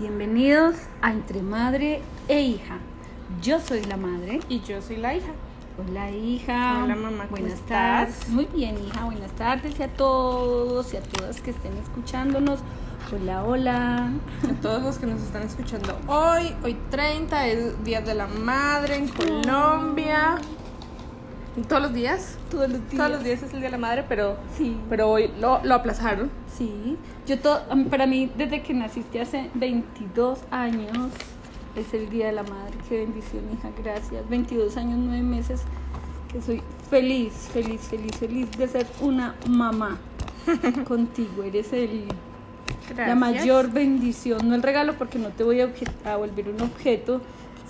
Bienvenidos a Entre Madre e Hija. Yo soy la madre. Y yo soy la hija. Hola hija. Hola, mamá, ¿cómo Buenas estás? tardes. Muy bien hija, buenas tardes y a todos y a todas que estén escuchándonos. Hola, hola. A todos los que nos están escuchando hoy, hoy 30 es Día de la Madre en Colombia. ¿Todos los días? Todos los días. Todos los días es el Día de la Madre, pero, Sí. pero hoy lo, lo aplazaron. Sí. Yo to- para mí desde que naciste hace 22 años es el Día de la Madre. Qué bendición, hija. Gracias. 22 años, 9 meses que soy feliz, feliz, feliz, feliz de ser una mamá contigo. Eres el La mayor bendición, no el regalo porque no te voy a, a volver un objeto,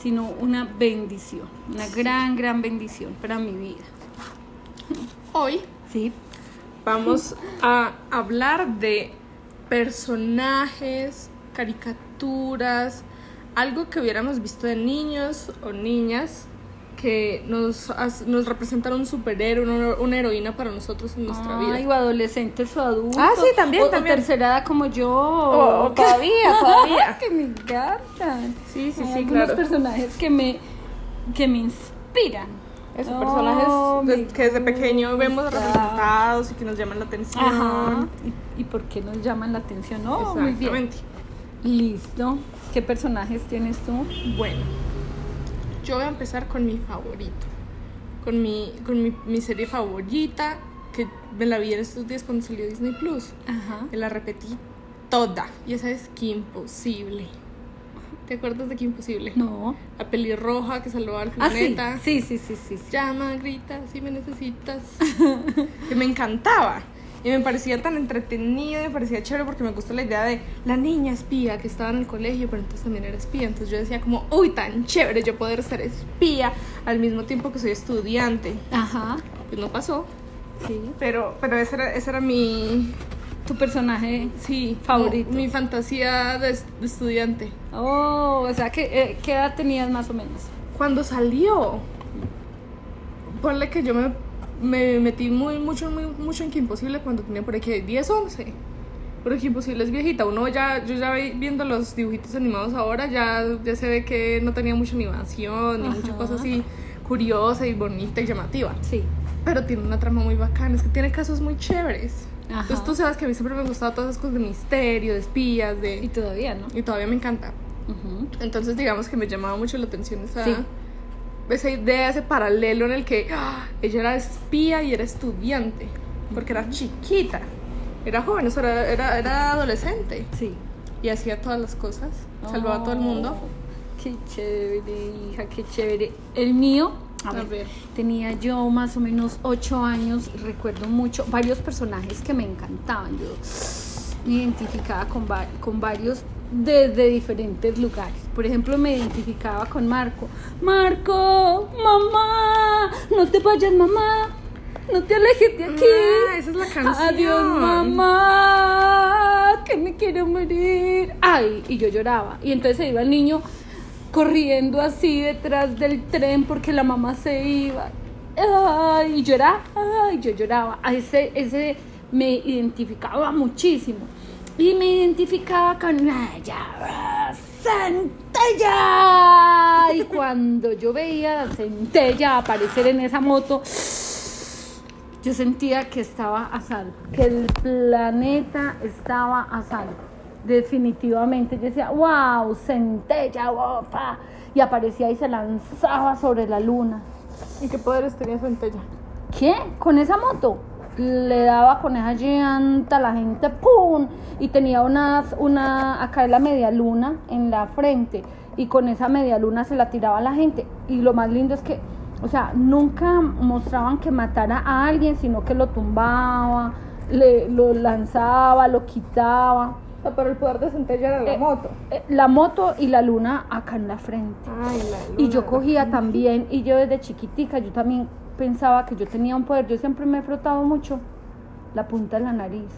sino una bendición, una gran, gran bendición para mi vida. Hoy ¿Sí? vamos a hablar de personajes, caricaturas, algo que hubiéramos visto de niños o niñas que nos, nos representaron un superhéroe, una, una heroína para nosotros en nuestra Ay, vida. o adolescentes o adultos. Ah, sí, también, o, o también. tercera edad como yo. O- o todavía, todavía. que me encantan. Sí, sí, Hay sí, algunos claro. personajes que me, que me inspiran. Esos Oh, personajes que desde pequeño vemos representados y que nos llaman la atención. Ajá. ¿Y, y por qué nos llaman la atención? Oh, muy bien. Listo. ¿Qué personajes tienes tú? Bueno, yo voy a empezar con mi favorito. Con mi, con mi, mi serie favorita, que me la vi en estos días cuando salió Disney Plus. Ajá. Me la repetí toda. Y esa es Que Imposible. ¿Te acuerdas de Que Imposible? No. La pelirroja que salvó al Ah, sí. planeta. Sí, sí, sí, sí. sí. Llama, grita, si me necesitas. que me encantaba. Y me parecía tan entretenido, me parecía chévere porque me gustó la idea de la niña espía que estaba en el colegio, pero entonces también era espía. Entonces yo decía como, uy, tan chévere yo poder ser espía al mismo tiempo que soy estudiante. Ajá. Pues no pasó, Sí. pero, pero ese, era, ese era mi, Tu personaje. sí, Favorito. Mi fantasía de, de estudiante. Oh, o sea, ¿qué, eh, ¿qué edad tenías más o menos? Cuando salió, ponle que yo me, me metí muy mucho, muy, mucho en que imposible cuando tenía por aquí 10, 11. Pero que imposible es viejita. Uno ya, yo ya vi- viendo los dibujitos animados ahora, ya, ya se ve que no tenía mucha animación, ni mucha cosa así curiosa y bonita y llamativa. Sí. Pero tiene una trama muy bacana, es que tiene casos muy chéveres. Ajá. Entonces tú sabes que a mí siempre me han gustado todas esas cosas de misterio, de espías, Y de... todavía, ¿no? Y todavía me encanta. Ujú. Entonces digamos que me llamaba mucho la atención esa, Sí. Esa idea, ese paralelo en el que ¡ah! ella era espía y era estudiante, porque era chiquita, era joven, o sea, era, era, era adolescente Sí. y hacía todas las cosas, salvaba a todo el mundo. Oh, Qué chévere, hija, qué chévere. El mío, a, A ver, ver. tenía yo más o menos ocho años, recuerdo mucho, varios personajes que me encantaban. Yo me identificaba con, va- con varios desde diferentes lugares. Por ejemplo, me identificaba con Marco. Marco, mamá, no te vayas, mamá. No te alejes de aquí. Ah, esa es la canción. Adiós, mamá, que me quiero morir. Ay, y yo lloraba. Y entonces se iba el niño corriendo así detrás del tren porque la mamá se iba. Ay, y lloraba. Ay, yo lloraba. A ese, ese me identificaba muchísimo. Y me identificaba con ella. Centella. Y cuando yo veía a Centella aparecer en esa moto, yo sentía que estaba a salvo, que el planeta estaba a salvo. Definitivamente, yo decía, wow, centella, guapa. Y aparecía y se lanzaba sobre la luna. ¿Y qué poderes tenía Centella? ¿Qué? ¿Con esa moto? Le daba con esa llanta a la gente, ¡pum! Y tenía una, una, acá la media luna en la frente. Y con esa media luna se la tiraba a la gente. Y lo más lindo es que, o sea, nunca mostraban que matara a alguien, sino que lo tumbaba, le, lo lanzaba, lo quitaba. O sea, pero el poder de Centella era la Eh, moto. Eh, La moto y la luna acá en la frente. Ay, la Y yo cogía también, y yo desde chiquitica, yo también pensaba que yo tenía un poder. Yo siempre me he frotado mucho la punta de la nariz.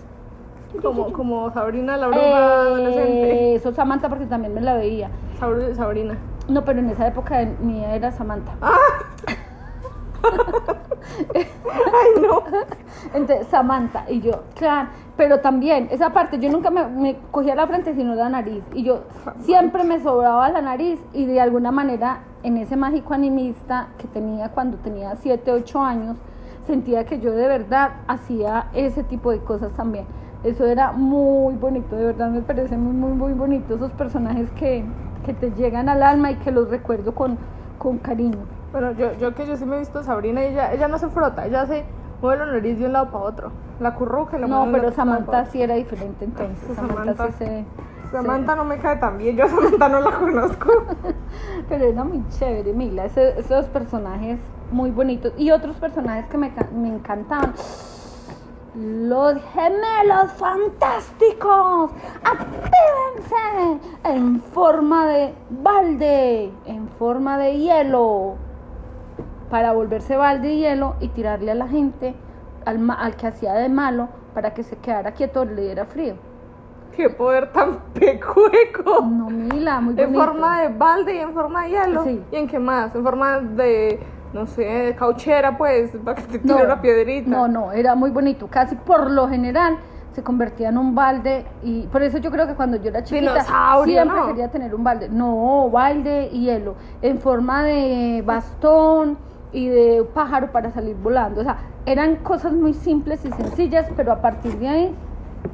Como, como Sabrina la bruja Eh, adolescente. Eso Samantha porque también me la veía. Sabr- Sabrina. No, pero en esa época mía era Samantha. Ay, no. Entonces, Samantha, y yo, claro, pero también, esa parte, yo nunca me, me cogía la frente sino la nariz, y yo siempre me sobraba la nariz, y de alguna manera, en ese mágico animista que tenía cuando tenía 7, 8 años, sentía que yo de verdad hacía ese tipo de cosas también. Eso era muy bonito, de verdad me parece muy, muy, muy bonito esos personajes que, que te llegan al alma y que los recuerdo con, con cariño. Bueno, yo, yo que yo sí me he visto Sabrina y ella, ella no se frota, ella se mueve la nariz de un lado para otro. La curruca la No, pero Samantha sí era diferente entonces. Esa Samantha, Samantha. sí se... Samantha no me cae tan bien, yo a Samantha no la conozco. Pero era muy chévere, Mila. ese- esos personajes muy bonitos. Y otros personajes que me, me encantaban. Los gemelos fantásticos. ¡Actívense! En forma de balde. En forma de hielo. Para volverse balde de hielo y tirarle a la gente, al, al que hacía de malo, para que se quedara quieto, le diera frío. Qué poder tan pecueco. No, Mila, muy En bonito. forma de balde y en forma de hielo. Sí. ¿Y en qué más? En forma de, no sé, de cauchera, pues, para que te tire una piedrita. No, no, era muy bonito. Casi por lo general se convertía en un balde y por eso yo creo que cuando yo era chiquita Dinosaurio, siempre ¿no? quería tener un balde. No, balde y hielo en forma de bastón y de pájaro para salir volando. O sea, eran cosas muy simples y sencillas, pero a partir de ahí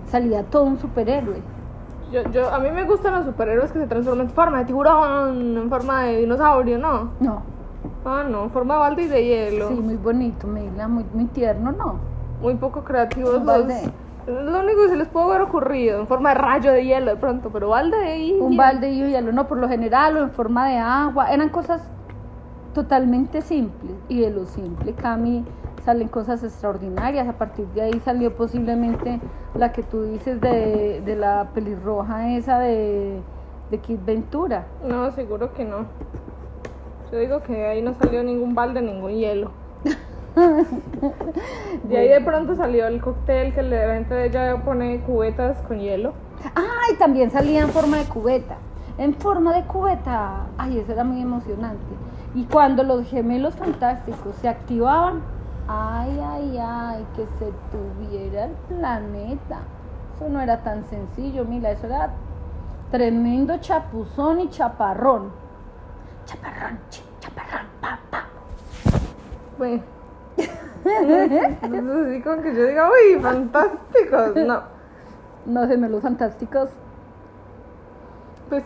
salía todo un superhéroe. Yo, yo, a mí me gustan los superhéroes que se transforman en forma de tiburón, en forma de dinosaurio, ¿no? No, Ah, no, en forma de balde y de hielo. sí, muy bonito, muy, muy tierno, ¿no? Muy poco creativos Un los... lo único que se les puede haber ocurrido, en forma de rayo de hielo de pronto, pero balde y un hielo. balde y hielo, no, por lo general o en forma de agua, eran cosas totalmente simples y de lo simple, Cami, salen cosas extraordinarias, a partir de ahí salió posiblemente la que tú dices de, de la pelirroja esa de, de Kid Ventura. No, seguro que no. Yo digo que de ahí no salió ningún balde, ningún hielo. De ahí de pronto salió el cóctel que la gente de ella pone cubetas con hielo. Ay, también salía en forma de cubeta. En forma de cubeta. Ay, eso era muy emocionante. Y cuando los gemelos fantásticos se activaban, ay, ay, ay, que se tuviera el planeta. Eso no era tan sencillo, mira, eso era tremendo chapuzón y chaparrón. Chaparrón, chi- chaparrón, pa, pa. Bueno. Entonces así como que yo diga, uy, fantásticos. No, No, gemelos fantásticos. pues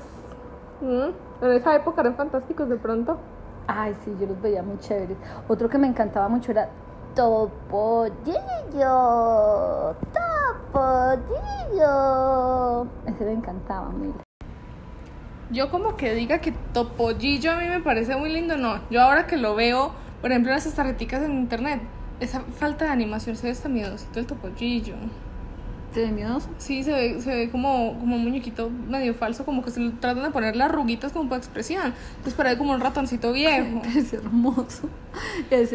mm, en esa época eran fantásticos de pronto. Ay, sí, yo los veía muy chéveres. Otro que me encantaba mucho era Topollillo. Topollillo. Ese me encantaba, mira. Yo como que diga que Topollillo a mí me parece muy lindo, no. Yo ahora que lo veo, por ejemplo, esas tarjeticas en internet, esa falta de animación se ve hasta miedosito el Topollillo. ¿Te ve miedoso? Sí, se ve, se ve como, como un muñequito medio falso, como que se le tratan de poner las ruguitas como para expresión. Entonces parece como un ratoncito viejo. Es hermoso.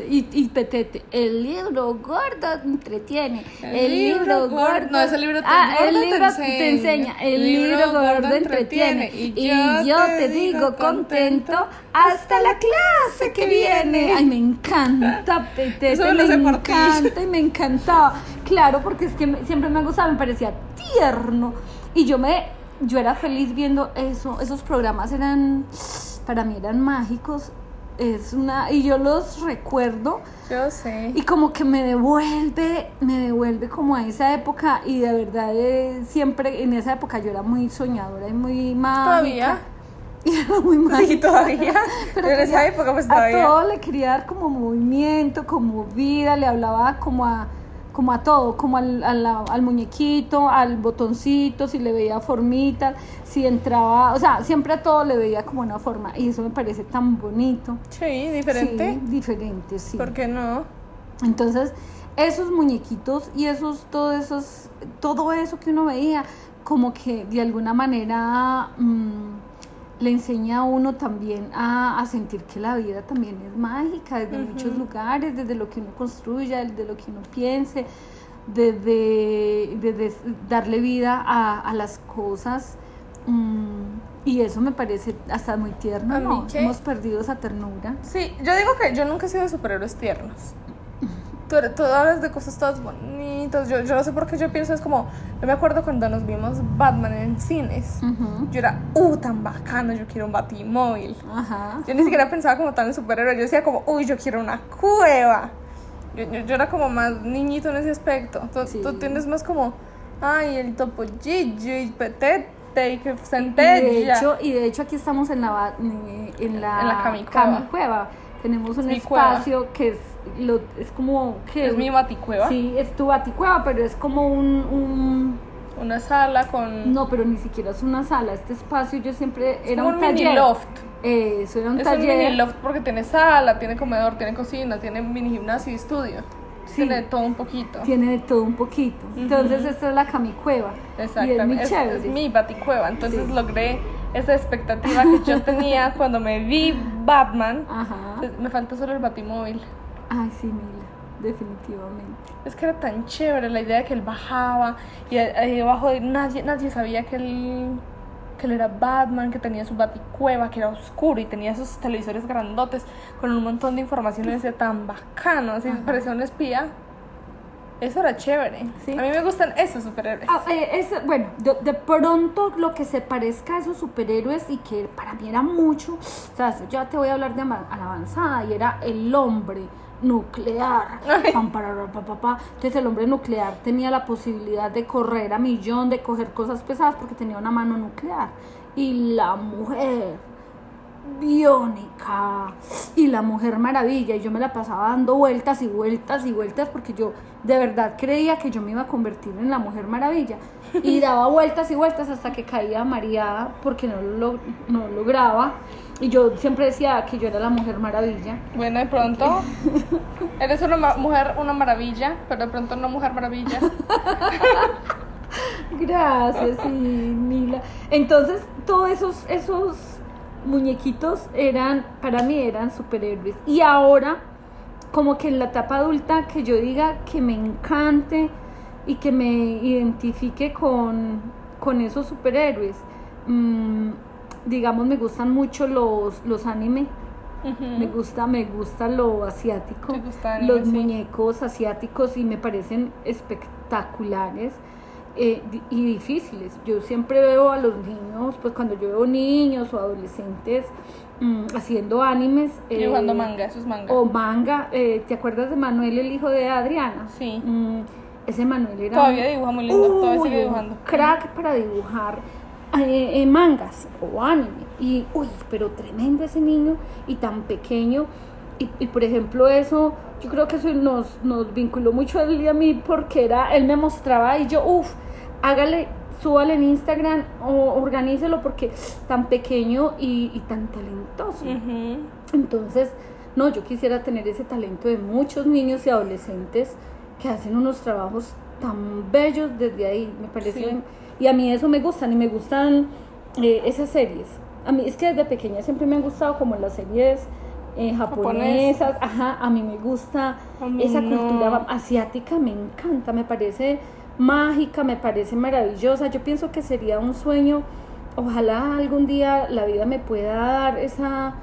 Y, y Petete, el libro gordo entretiene. El, libro, gordo. No, ese libro te- ah, el gordo te libro enseña. te enseña. El libro, gordo entretiene. Y, yo, te digo contento hasta la clase que viene. Ay, me encanta Petete. Eso me me encanta y me encantaba. Claro, porque es que me- siempre me gustaba, me parecía tierno. Y yo me, yo era feliz viendo eso. Esos programas eran, para mí eran mágicos. Es una, y yo los recuerdo Yo sé. y como que me devuelve, me devuelve como a esa época y de verdad eh, siempre en esa época yo era muy soñadora y muy mágica. ¿Todavía? Era muy mágica. Sí, todavía. Pero en esa época, pues a todavía. todo le quería dar como movimiento, como vida, le hablaba como a, como a todo, como al, al, al muñequito, al botoncito, si le veía formitas, si entraba, o sea, siempre a todo le veía como una forma y eso me parece tan bonito. Sí, diferente. Sí, diferente, sí. ¿Por qué no? Entonces, esos muñequitos y esos, todo esos, todo eso que uno veía, como que de alguna manera mm, le enseña a uno también a, a sentir que la vida también es mágica desde muchos lugares, desde lo que uno construya, desde lo que uno piense, desde, desde darle vida a, a las cosas. mm, y eso me parece hasta muy tierno, ¿A mí ¿no? Hemos perdido esa ternura. Sí, yo digo que yo nunca he sido de superhéroes tiernos. Tú, tú hablas de cosas todas bonitas. Yo, yo no sé por qué yo pienso, es como, yo me acuerdo cuando nos vimos Batman en cines. Ujú. Yo era, uh, tan bacano, yo quiero un batimóvil. Ajá. Yo ni siquiera pensaba como tan superhéroe, yo decía como, uy, yo quiero una cueva. Yo, yo, yo era como más niñito en ese aspecto. Tú, Sí. tú tienes más como, ay, el topo y petete, y que Y de hecho, y de hecho aquí estamos en la en en la, En la camicueva. camicueva. Tenemos un cueva. espacio que es lo, es como que es mi baticueva. Sí, es tu baticueva, pero es como un, un Una sala con... no, pero ni siquiera es una sala. Este espacio yo siempre era como un, un taller. mini loft. Eh, Eso era un Es un mini loft porque tiene sala, tiene comedor, tiene cocina, tiene mini gimnasio y estudio. Sí. Tiene todo un poquito. Tiene de todo un poquito. Entonces esta es la camicueva. Y es Exactamente. Es, chévere. es mi baticueva. Entonces Sí. logré esa expectativa que yo tenía cuando me vi Batman. Ajá. Pues, Me falta solo el batimóvil. Ay, sí, Mila. Definitivamente. Es que era tan chévere la idea de que él bajaba y ahí- abajo nadie, nadie sabía que él, que él era Batman, que tenía su baticueva, que era oscuro y tenía esos televisores grandotes con un montón de información y decía tan bacano, así parecía un espía. Eso era chévere. Sí. A mí me gustan esos superhéroes. Ah, eh, es- bueno, de, de pronto lo que se parezca a esos superhéroes y que para mí era mucho, o sea, ya te voy a hablar de ama- a la avanzada y era el hombre nuclear. Pam, parará, pa, pa, pa. Entonces el hombre nuclear tenía la posibilidad de correr a millón, de coger cosas pesadas porque tenía una mano nuclear. Y la mujer biónica y la mujer maravilla y yo me la pasaba dando vueltas y vueltas y vueltas porque yo de verdad creía que yo me iba a convertir en la mujer maravilla y daba vueltas y vueltas hasta que caía mareada porque no lo no lograba y yo siempre decía que yo era la mujer maravilla Bueno, de pronto eres una mujer, una maravilla, pero de pronto no mujer maravilla. Gracias, sí, Mila. Entonces, todos esos, esos muñequitos eran, para mí eran superhéroes. Y ahora, como que en la etapa adulta, que yo diga que me encante y que me identifique con, con esos superhéroes. mm, digamos, me gustan mucho los, los anime. Me gusta, me gusta lo asiático, gusta anime, los sí. muñecos asiáticos y me parecen espectaculares eh, y difíciles. Yo siempre veo a los niños, pues cuando yo veo niños o adolescentes mm, haciendo animes, eh, Dibujando manga, eso es manga. o manga, eh, ¿te acuerdas de Manuel, el hijo de Adriana? Sí. Mm, ese Manuel era Todavía dibuja muy lindo, todavía sigue Uy, dibujando. un crack para dibujar eh, mangas o anime. Y, uy, pero tremendo ese niño y tan pequeño. Y, y, por ejemplo, eso, yo creo que eso nos, nos vinculó mucho a él y a mí porque era, él me mostraba y yo, uff, hágale, súbale en Instagram o organícelo porque tan pequeño y, y tan talentoso. Entonces, no, yo quisiera tener ese talento de muchos niños y adolescentes que hacen unos trabajos tan bellos desde ahí, me parece. Sí. Y a mí eso me gustan y me gustan eh, esas series. A mí es que desde pequeña siempre me han gustado como las series eh, japonesas, ajá, a mí me gusta mí esa no. cultura asiática, me encanta, me parece mágica, me parece maravillosa. Yo pienso que sería un sueño, ojalá algún día la vida me pueda dar esa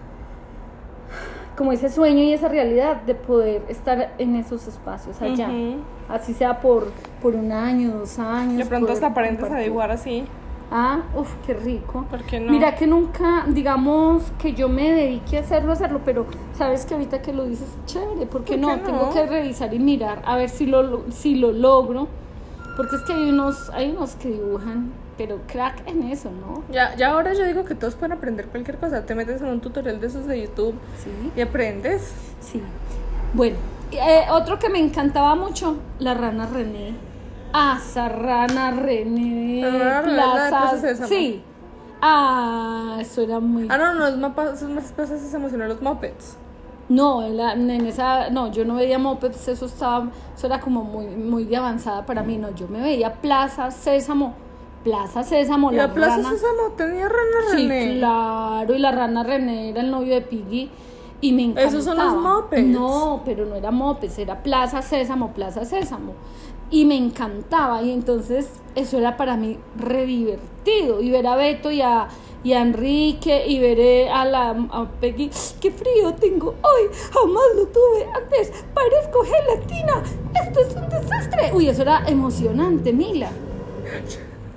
como ese sueño y esa realidad de poder estar en esos espacios allá. Así sea por, por un año, dos años. De pronto hasta a compartir. dibujar así. Ah, uff, qué rico. ¿Por qué no? Mira que nunca, digamos, que yo me dedique a hacerlo, hacerlo, pero sabes que ahorita que lo dices, chévere, ¿por qué, ¿Por no? qué no? Tengo que revisar y mirar a ver si lo, si lo logro, porque es que hay unos, hay unos que dibujan, pero crack en eso, ¿no? Ya, ya ahora yo digo que todos pueden aprender cualquier cosa. Te metes en un tutorial de esos de YouTube Sí. y aprendes. Sí. Bueno, eh, otro que me encantaba mucho, la rana René. Ah, esa rana René. La rana René, de. Sí. Ah, eso era muy. Ah, no, no, es más, es más cosas se emocionan los mopeds. No, en, la- en esa, no, yo no veía mopeds, eso estaba, eso era como muy, muy de avanzada para mí, no, yo me veía Plaza Sésamo, Plaza Sésamo, la la Plaza rana. Sésamo tenía rana Sí, René. claro, y la rana René era el novio de Piggy y me encantaba. Esos son los mopeds. No, pero no era mopeds, era Plaza Sésamo, Plaza Sésamo. Y me encantaba y entonces eso era para mí re divertido y ver a Beto y a, y Enrique y veré a la a Peggy. ¡Qué frío tengo hoy! Jamás lo tuve antes. Parezco gelatina. Esto es un desastre. Uy, eso era emocionante, Mila.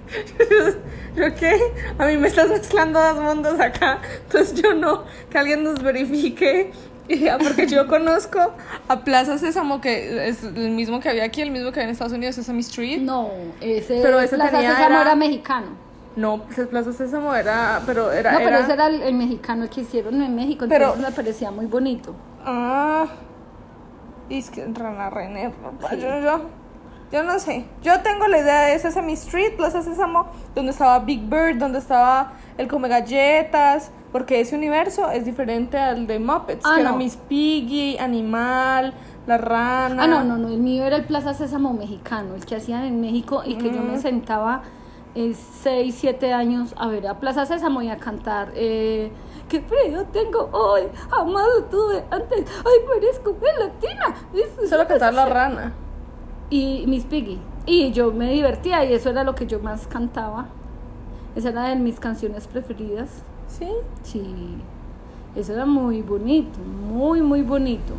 ¿Yo qué? A mí me estás mezclando dos mundos acá. Entonces yo no. Que alguien nos verifique. Y ya, porque yo conozco a Plaza Sésamo, que es el mismo que había aquí, el mismo que había en Estados Unidos, Sesame Street. No, ese, Pero ese Plaza tenía Sésamo era- era mexicano. No, pues Plaza Sésamo era. Pero era. No, pero era- ese era el, el mexicano que hicieron en México, Pero- entonces me parecía muy bonito. Ah. Y es que Rana René. Yo, yo, yo no sé. Yo tengo la idea de Sesame Street, Plaza Sésamo, donde estaba Big Bird, donde estaba el Come Galletas. Porque ese universo es diferente al de Muppets, Ah, que era. Miss Piggy, Animal, La Rana. Ah, no, no, no, el mío era el Plaza Sésamo mexicano, el que hacían en México y que yo me sentaba 6, 7 años a ver a Plaza Sésamo y a cantar. Eh, ¡Qué frío tengo hoy! Jamás lo tuve antes. ¡Ay, parezco gelatina! Solo cantar La desastre". Rana. Y Miss Piggy. Y yo me divertía y eso era lo que yo más cantaba. Esa era de mis canciones preferidas. Sí. Sí, eso era muy bonito, muy, muy bonito.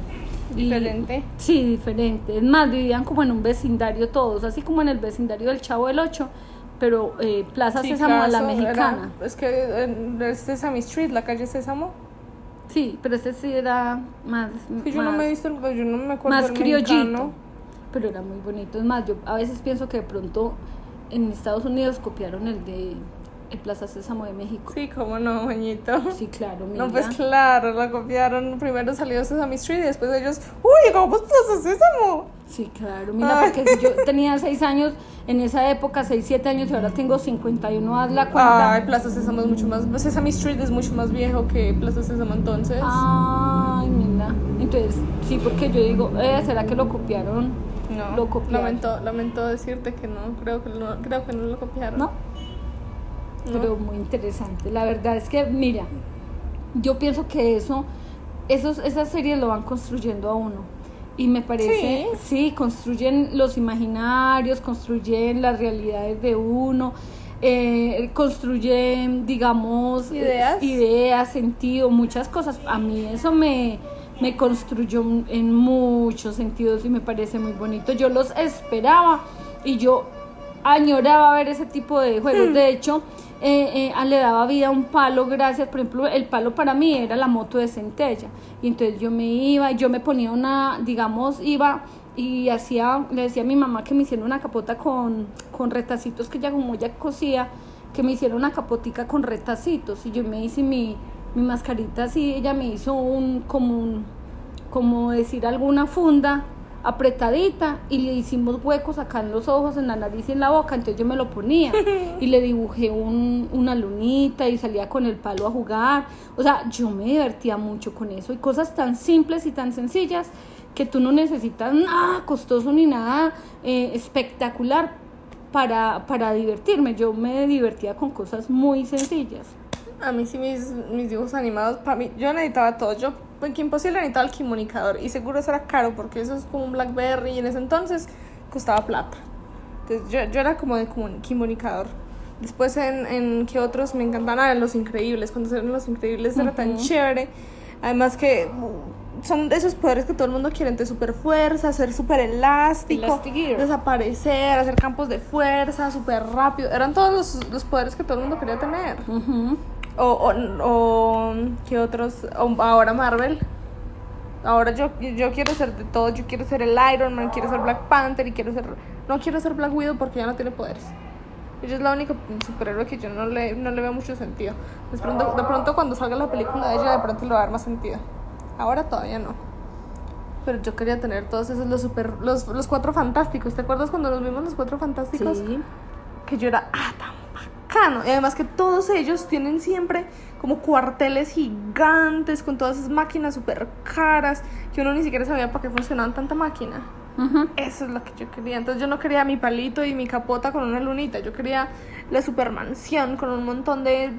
Y- Diferente. sí, diferente. Es más, vivían como en un vecindario todos, así como en el vecindario del Chavo del Ocho, pero eh, Plaza Sí, Sésamo a la mexicana. era- es que es Sesame Street, la calle Sésamo. Sí, pero ese sí era más. Sí, yo no me he visto, yo no me acuerdo más criollito. mexicano. Pero era muy bonito. Es más, yo a veces pienso que de pronto en Estados Unidos copiaron el de el Plaza Sésamo de México. Sí, cómo no, moñito. Sí, claro. No, mira. pues claro, la copiaron. Primero salió Sesame Street y después ellos, uy, ¿cómo Plaza Sésamo? Sí, claro. Mira, Ay. porque si yo tenía 6 años en esa época, 6, 7 años y ahora tengo 51, haz la cuenta. Ay, Plaza Sésamo es mucho más. Sesame Street es mucho más viejo que Plaza Sésamo entonces. Ay, mira. Entonces, sí, porque yo digo, eh, ¿será que lo copiaron? No, lo copiaron. lamento, lamento decirte que no, creo que no, creo que no lo copiaron. ¿No? No. Pero muy interesante. La verdad es que, mira, yo pienso que eso, esos, esas series lo van construyendo a uno. Y me parece, sí, construyen los imaginarios, construyen las realidades de uno, eh, construyen, digamos, Ideas. ideas, sentido, muchas cosas. A mí eso me, me construyó en muchos sentidos y me parece muy bonito. Yo los esperaba y yo añoraba ver ese tipo de juegos. De hecho, eh, eh, le daba vida a un palo gracias, por ejemplo, el palo para mí era la moto de centella. Y entonces yo me iba, yo me ponía una, digamos, iba y hacía, le decía a mi mamá que me hiciera una capota con, con retacitos que ella como ella cosía, que me hiciera una capotica con retacitos. Y yo me hice mi, mi mascarita así, ella me hizo un, como un, como decir alguna funda apretadita y le hicimos huecos acá en los ojos, en la nariz y en la boca, entonces yo me lo ponía y le dibujé un- una lunita y salía con el palo a jugar, o sea, yo me divertía mucho con eso y cosas tan simples y tan sencillas que tú no necesitas nada costoso ni nada eh, espectacular para, para divertirme, yo me divertía con cosas muy sencillas. A mí sí mis, mis dibujos animados, para mí, yo necesitaba todo. Yo, en que imposible, necesitaba el comunicador. Y seguro eso era caro porque eso es como un Blackberry y en ese entonces costaba plata. Entonces yo, yo era como de comun- comunicador. Después en, en que otros me encantaban ah, Los Increíbles. Cuando eran Los Increíbles era tan chévere. Además que uh, son de esos poderes que todo el mundo quiere. Entonces super fuerza, ser súper elástico, desaparecer, hacer campos de fuerza, súper rápido. Eran todos los, los poderes que todo el mundo quería tener. Ujú. O, o, o ¿qué otros? O ahora Marvel. Ahora yo, yo quiero ser de todo. Yo quiero ser el Iron Man, quiero ser Black Panther y quiero ser... No quiero ser Black Widow porque ya no tiene poderes. Ella es la única superhéroe que yo no le, no le veo mucho sentido. De pronto, de pronto cuando salga la película de ella, de pronto le va a dar más sentido. Ahora todavía no. Pero yo quería tener todos esos, los super... Los, los cuatro fantásticos. ¿Te acuerdas cuando nos vimos los cuatro fantásticos? Sí. que yo era, ah, bacano. Y además que todos ellos tienen siempre como cuarteles gigantes con todas esas máquinas súper caras que uno ni siquiera sabía para qué funcionaban tanta máquina. Eso es lo que yo quería. Entonces yo no quería mi palito y mi capota con una lunita. Yo quería la supermansión con un montón de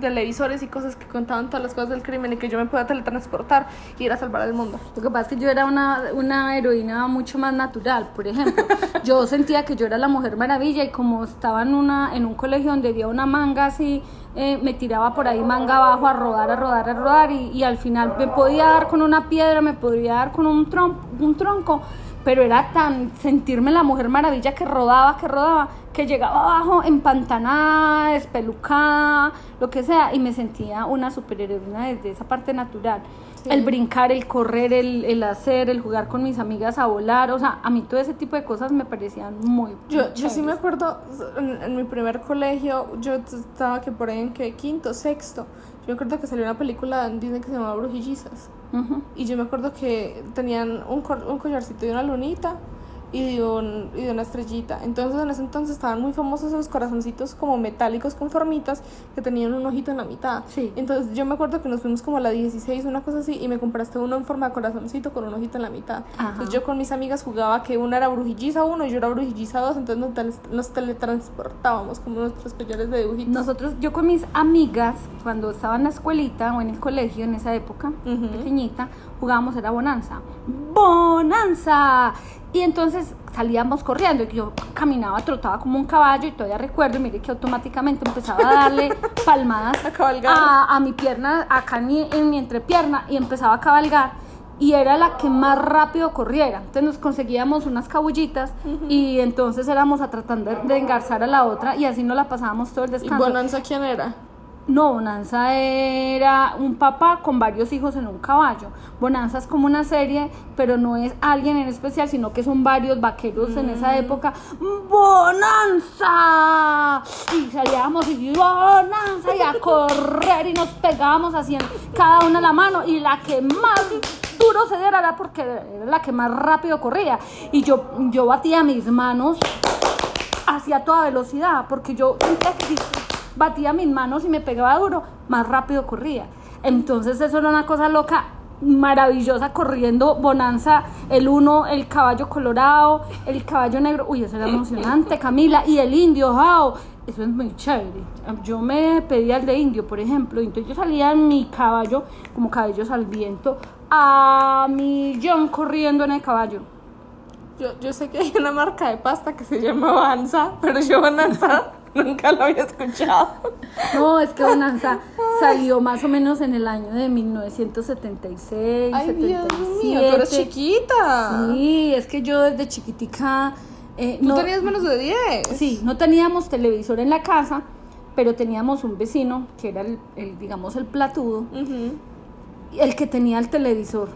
televisores y cosas que contaban todas las cosas del crimen y que yo me podía teletransportar y ir a salvar al mundo. Lo que pasa es que yo era una, una heroína mucho más natural, por ejemplo. Yo sentía que yo era la mujer maravilla y como estaba en, una, en un colegio donde había una manga así, eh, me tiraba por ahí manga abajo a rodar, a rodar, a rodar y, y al final me podía dar con una piedra, me podría dar con un, tron- un tronco, pero era tan sentirme la mujer maravilla que rodaba, que rodaba, que llegaba abajo empantanada, despelucada, lo que sea, y me sentía una superheroína desde esa parte natural. El brincar, el correr, el, el hacer, el jugar con mis amigas a volar, o sea, a mí todo ese tipo de cosas me parecían muy Yo, yo sí me acuerdo, en, en mi primer colegio, yo estaba que por ahí en que quinto, sexto. Yo me acuerdo que salió una película en Disney que se llamaba Brujillizas. Ujú. Y yo me acuerdo que tenían un, un collarcito de una lunita y de, un- y de una estrellita. Entonces en ese entonces estaban muy famosos esos corazoncitos como metálicos con formitas que tenían un ojito en la mitad. Sí. Entonces yo me acuerdo que nos fuimos como a la 16, una cosa así, y me compraste uno en forma de corazoncito con un ojito en la mitad. Ajá. Entonces yo con mis amigas jugaba que una era brujilliza uno y yo era brujilliza dos, entonces nos, tele- nos teletransportábamos como nuestros collares de dibujitos. Nosotros, yo con mis amigas, cuando estaba en la escuelita o en el colegio en esa época, Ujú. pequeñita, jugábamos, era bonanza. ¡Bonanza! Y entonces salíamos corriendo y yo caminaba, trotaba como un caballo y todavía recuerdo, y mire que automáticamente empezaba a darle palmadas A a, a mi pierna, acá en mi, en mi entrepierna y empezaba a cabalgar y era la que más rápido corriera. Entonces nos conseguíamos unas cabullitas y entonces éramos a tratar de, engarzar a la otra y así nos la pasábamos todo el ¿Y descanso. Bonanza quién era? No, Bonanza era un papá con varios hijos en un caballo. Bonanza es como una serie, pero no es alguien en especial, sino que son varios vaqueros en esa época. ¡Bonanza! Y salíamos y ¡Bonanza! Y a correr y nos pegábamos así en cada una la mano. Y la que más duro se diera era porque era la que más rápido corría. Y yo, yo batía mis manos hacia toda velocidad, porque yo sentía que si batía mis manos y me pegaba duro, más rápido corría. Entonces eso era una cosa loca, maravillosa, corriendo Bonanza, el uno, el caballo colorado, el caballo negro, uy, eso era emocionante, Camila, y el indio, wow, eso es muy chévere. Yo me pedía el de indio, por ejemplo, entonces yo salía en mi caballo, como cabellos al viento, a millón corriendo en el caballo. Yo, yo sé que hay una marca de pasta que se llama Avanza, pero yo Bonanza nunca lo había escuchado. No, es que Bonanza salió más o menos en el año de 1976, Ay, Dios 77. mío, tú eres chiquita. Sí, es que yo desde chiquitica... eh, Tú no, tenías menos de 10. Sí, no teníamos televisor en la casa, pero teníamos un vecino que era el, el, digamos, el platudo, el que tenía el televisor.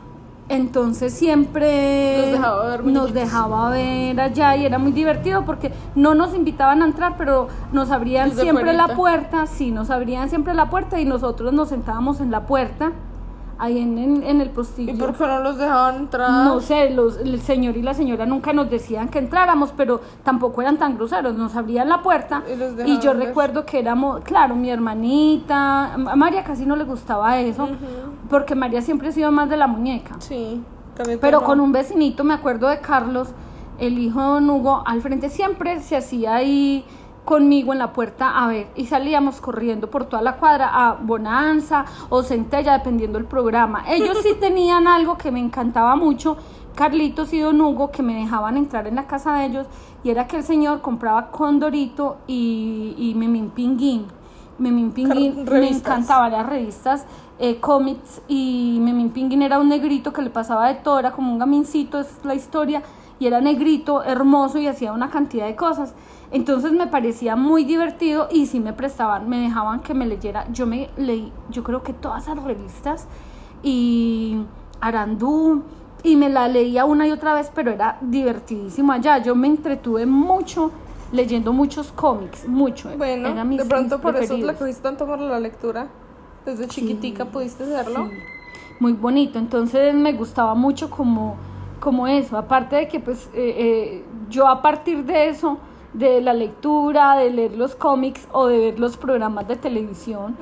Entonces siempre Nos dejaba ver nos dejaba ver allá y era muy divertido porque no nos invitaban a entrar, pero nos abrían Desde siempre la puerta, sí, nos abrían siempre la puerta y nosotros nos sentábamos en la puerta, ahí en, en, en el postillo. ¿Y por qué no los dejaban entrar? No sé, los, el señor y la señora nunca nos decían que entráramos, pero tampoco eran tan groseros, nos abrían la puerta Y yo ver. recuerdo que éramos, claro, mi hermanita, a María casi no le gustaba eso, porque María siempre ha sido más de la muñeca. Sí. también Pero con un vecinito, me acuerdo de Carlos, el hijo de Don Hugo, al frente siempre se hacía ahí conmigo en la puerta a ver y salíamos corriendo por toda la cuadra a Bonanza o Centella, dependiendo del programa. Ellos sí tenían algo que me encantaba mucho, Carlitos y Don Hugo, que me dejaban entrar en la casa de ellos y era que el señor compraba Condorito y, y Memín Pinguín. Memín Pinguín me encantaba las revistas, eh, cómics y Memín Pinguín era un negrito que le pasaba de todo, era como un gamincito, es la historia, y era negrito, hermoso y hacía una cantidad de cosas. Entonces me parecía muy divertido y sí me prestaban, me dejaban que me leyera. Yo me leí, yo creo que todas las revistas y Arandú y me la leía una y otra vez, pero era divertidísimo allá. Yo me entretuve mucho leyendo muchos cómics, mucho. Bueno, Eran mis- de pronto mis por eso preferidos. le cogiste tanto por la lectura. Desde chiquitica pudiste hacerlo. Sí, muy bonito. Entonces me gustaba mucho como, como eso. Aparte de que pues eh, eh, yo a partir de eso de la lectura, de leer los cómics o de ver los programas de televisión.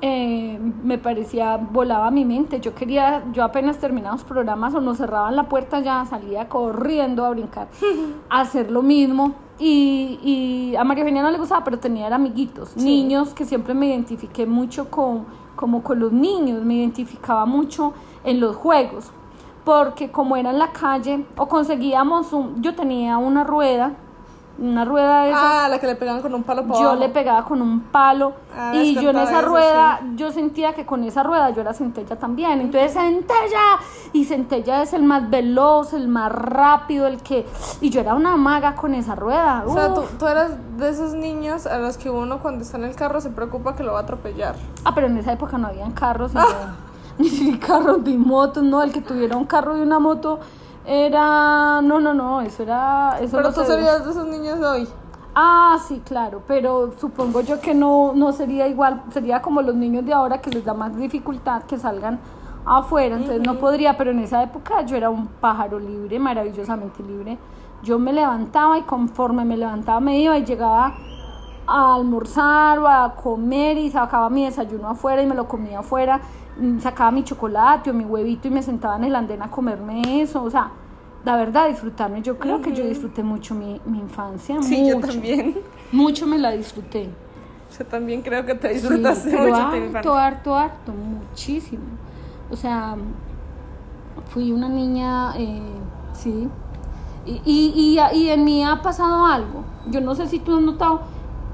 Eh, me parecía, volaba mi mente. Yo quería, yo apenas terminaba los programas o nos cerraban la puerta ya, salía corriendo a brincar, a hacer lo mismo. Y, y a María Eugenia no le gustaba, pero tenía amiguitos, niños que siempre me identifiqué mucho con, como con los niños, me identificaba mucho en los juegos, porque como era en la calle, o conseguíamos un, yo tenía una rueda, una rueda de esas. Ah, la que le pegaban con un palo Yo abajo. le pegaba con un palo Ah, y yo en esa eso, rueda, yo sentía que con esa rueda yo era centella también. Entonces centella y centella es el más veloz, el más rápido, el que y yo era una maga con esa rueda. O sea, tú, tú eras de esos niños a los que uno cuando está en el carro se preocupa que lo va a atropellar. Ah, pero en esa época no habían carros, ni carros ni motos, no, el que tuviera un carro y una moto era no, no, no, eso era eso Pero no tú se- serías de esos niños de hoy. Ah, sí, claro, pero supongo yo que no, no sería igual, sería como los niños de ahora que les da más dificultad que salgan afuera, entonces no podría, pero en esa época yo era un pájaro libre, maravillosamente libre. Yo me levantaba y conforme me levantaba me iba y llegaba a almorzar o a comer y sacaba mi desayuno afuera y me lo comía afuera, sacaba mi chocolate o mi huevito y me sentaba en el andén a comerme eso, o sea, la verdad disfrutarme, yo creo que yo disfruté mucho mi, mi infancia, Sí, yo también. Mucho me la disfruté. Yo también creo que te disfrutaste mucho tu harto, infancia. harto, harto, muchísimo. O sea, fui una niña, eh, sí. Y, y, y, y en mí ha pasado algo. Yo no sé si tú has notado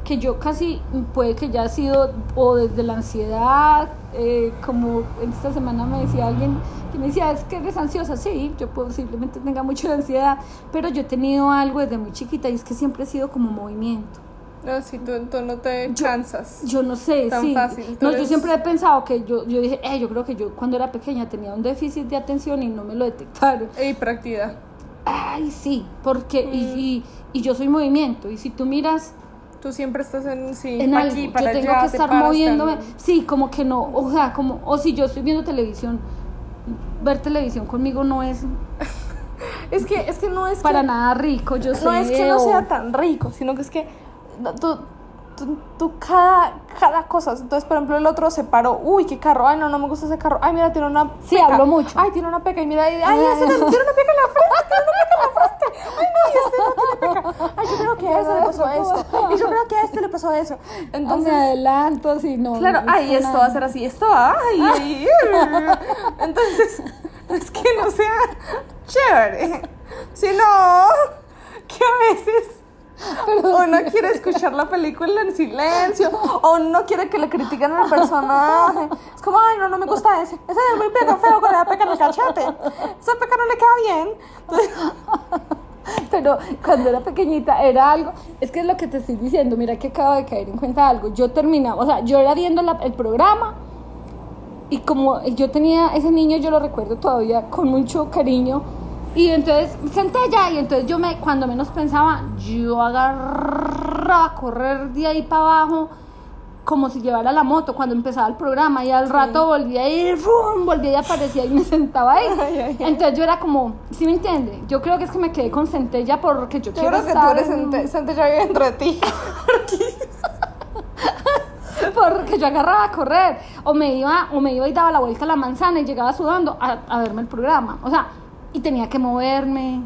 que yo casi, puede que ya ha sido, o desde la ansiedad, eh, como esta semana me decía alguien que me decía, es que eres ansiosa. Sí, yo posiblemente tenga mucha ansiedad, pero yo he tenido algo desde muy chiquita y es que siempre he sido como movimiento. No, si tú, tú no te Yo- cansas. Yo no sé, Tan sí. fácil, No, yo eres- siempre he pensado que yo, yo dije, eh, yo creo que yo cuando era pequeña tenía un déficit de atención y no me lo detectaron. Y práctica. Ay, sí, porque, Mm. y, y, y yo soy movimiento, y si tú miras Tú siempre estás en, sí, en pa' algo, aquí, yo para tengo allá, que estar moviéndome, sí, como que no, o sea, como, o si yo estoy viendo televisión, ver televisión conmigo no es Es que, es que no es para que, nada rico, yo sé. no es que no sea tan rico, sino que es que tú, tú, tú cada, cada cosa. Entonces, por ejemplo, el otro se paró. Uy, qué carro. Ay, no, no me gusta ese carro. Ay, mira, tiene una Sí, hablo mucho. Ay, tiene una peca. Y mira, ay, ese no- tiene una peca en la frente. Tiene una peca en la frente. Ay, no, y este no tiene peca. Ay, yo creo que a este le pasó esto. Y yo creo que a este le pasó eso. Entonces, me adelanto, así, no. Claro, no ay, es esto va a ser así, esto va, ay, ay, Entonces, es que no sea chévere, sino que a veces uno quiere escuchar la película en silencio, o uno quiere que le critiquen al personaje. Es como, ay, no, no me gusta ese. Ese es muy pega feo con la peca en el cachete. Esa peca no le queda bien. Entonces, Pero cuando era pequeñita era algo, es que es lo que te estoy diciendo, mira que acabo de caer en cuenta de algo. Yo terminaba, o sea, yo era viendo la- el programa y como yo tenía ese niño, yo lo recuerdo todavía con mucho cariño. Y entonces senté y entonces yo me, cuando menos pensaba, yo agarraba a correr de ahí para abajo como si llevara la moto cuando empezaba el programa y al rato volvía a ir, ¡fum! volvía y aparecía y me sentaba ahí. Ay, ay, ay. Entonces yo era como, ¿sí me entiende? Yo creo que es que me quedé con centella porque yo, yo quiero creo que tú eres en- ya vive dentro de ti. porque yo agarraba a correr o me iba o me iba y daba la vuelta a la manzana y llegaba sudando a, a verme el programa. O sea, y tenía que moverme.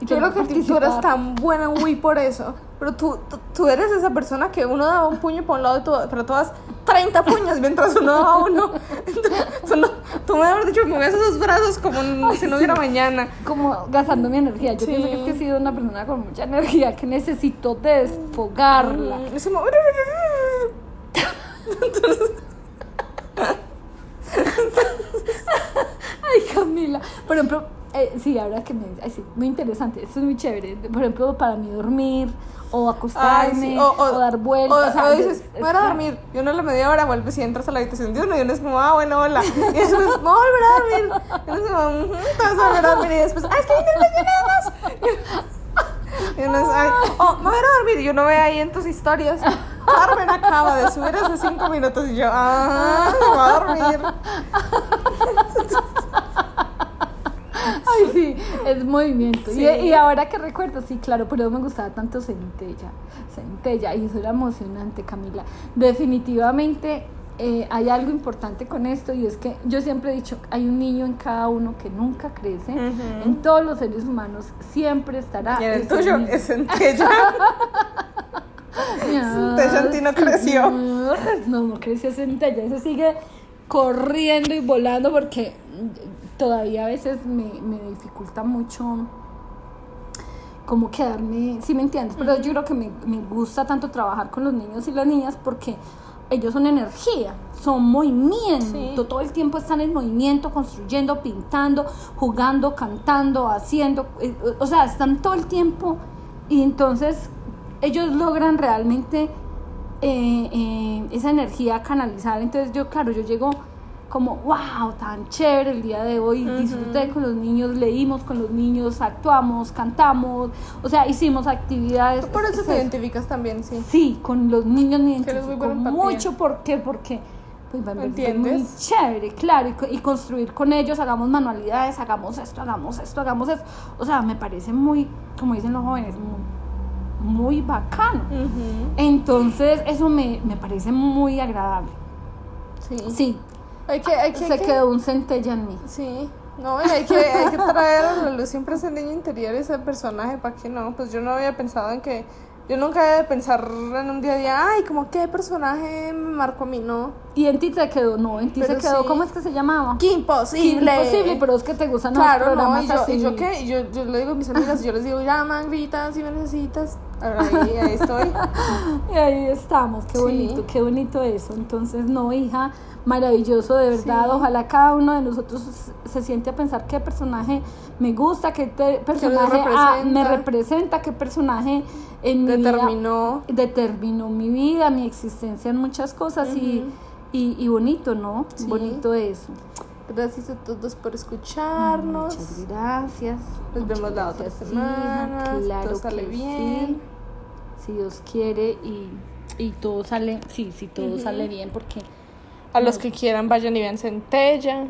y Yo creo que tú participar. tan buena en Wii por eso. Pero tú, tú, tú eres esa persona que uno daba un puño por un lado y tú, pero tú das 30 puños mientras uno daba uno. Entonces, tú, no- tú me habías dicho, movías esos brazos como si no hubiera mañana. como gastando mi energía. Yo Sí. pienso que es que he sido una persona con mucha energía que necesito desfogarla. Es como- Ay, Camila. Por ejemplo, eh, sí, ahora que me ay, sí, muy interesante. Esto es muy chévere. Por ejemplo, para mí dormir o Ay, acostarme sí, o, dar vueltas. O, o sea, o dices, voy a dormir. Y uno a la media hora vuelves y entras a la habitación de uno y uno es como, ah, bueno, hola. Y después, voy a volver a dormir. Y uno es como, "Ujú, te vas a volver a dormir. Y después, ah, es que vine el nada más. Y uno es, ay, oh, me voy a dormir. Y uno ve ahí en tus historias, Carmen acaba de subir hace cinco minutos. Y yo, ah, me voy a dormir. Ay, sí, es movimiento. Y- Sí. Y, ahora que recuerdo, sí, claro, pero me gustaba tanto Centella. Centella, y eso era emocionante, Camila. Definitivamente eh, hay algo importante con esto y es que yo siempre he dicho, hay un niño en cada uno que nunca crece. En todos los seres humanos siempre estará. Y en el tuyo niño. es centella. Centella en ti no creció. No, no creció Centella. Ese sigue corriendo y volando porque todavía a veces me, me dificulta mucho como quedarme, sí me entiendes, pero yo creo que me, me gusta tanto trabajar con los niños y las niñas porque ellos son energía, son movimiento, Sí. todo el tiempo están en movimiento, construyendo, pintando, jugando, cantando, haciendo, eh, o sea, están todo el tiempo y entonces ellos logran realmente eh, eh, esa energía canalizar. Entonces yo, claro, yo llego como, wow, tan chévere el día de hoy, disfruté con los niños, leímos con los niños, actuamos, cantamos, o sea, hicimos actividades. Por eso Es te identificas también, sí. Sí, con los niños me identifico mucho, ¿por qué? Porque pues, muy chévere, claro, y, co- y construir con ellos, hagamos manualidades, hagamos esto, hagamos esto, hagamos esto, o sea, me parece muy, como dicen los jóvenes, muy, muy bacano. Entonces, eso me, me parece muy agradable. Sí. Sí, Hay que, hay que, se hay que- quedó un centella en mí. Sí. No, y hay que, hay que traer a la luz siempre ese niño interior, ese personaje, ¿para qué no? Pues yo no había pensado en que. Yo nunca había de pensar en un día a día, ay, como qué personaje me marcó a mí, no. Y en ti se quedó, no, en ti Pero se quedó, sí. ¿cómo es que se llamaba? ¡Qué imposible! Imposible, pero es que te gustan los Claro, no, programas y yo, así. y yo qué, y yo, yo le digo a mis amigas, y yo les digo, llama, grita, si me necesitas. Ahí, ahí estoy. Y ahí estamos, qué Sí. bonito, qué bonito eso. Entonces, no, hija, maravilloso, de verdad. Sí. Ojalá cada uno de nosotros se siente a pensar qué personaje me gusta, qué te- personaje ah, me representa. qué personaje en mi vida Determinó. determinó mi vida, mi existencia en muchas cosas y, y, y bonito, ¿no? Sí. Bonito eso. Gracias a todos por escucharnos. Muchas gracias. Nos Muchas vemos la otra semana, si Claro todo sale que bien. sí. Si Dios quiere y, y todo sale, sí, sí, todo sale bien porque A los que quieran vayan y vean Centella.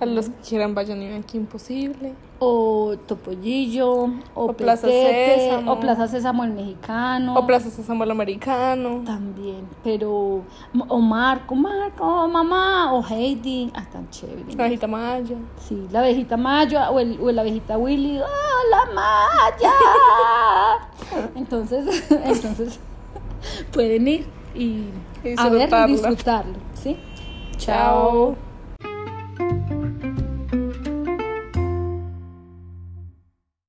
A los que quieran vayan y vean Qué Imposible. o Topollillo, o, O Plaza Sésamo. o Plaza Sésamo el mexicano. O Plaza Sésamo el Americano. También, pero o Marco, Marco, mamá, o Heidi, ah, tan chévere. La Hijita Maya. Sí, la abejita Mayo o, el, o la abejita Willy, ¡Hola Maya! entonces, entonces pueden ir y Y a ver y disfrutarlo. disfrutarlo, ¿sí? Chao.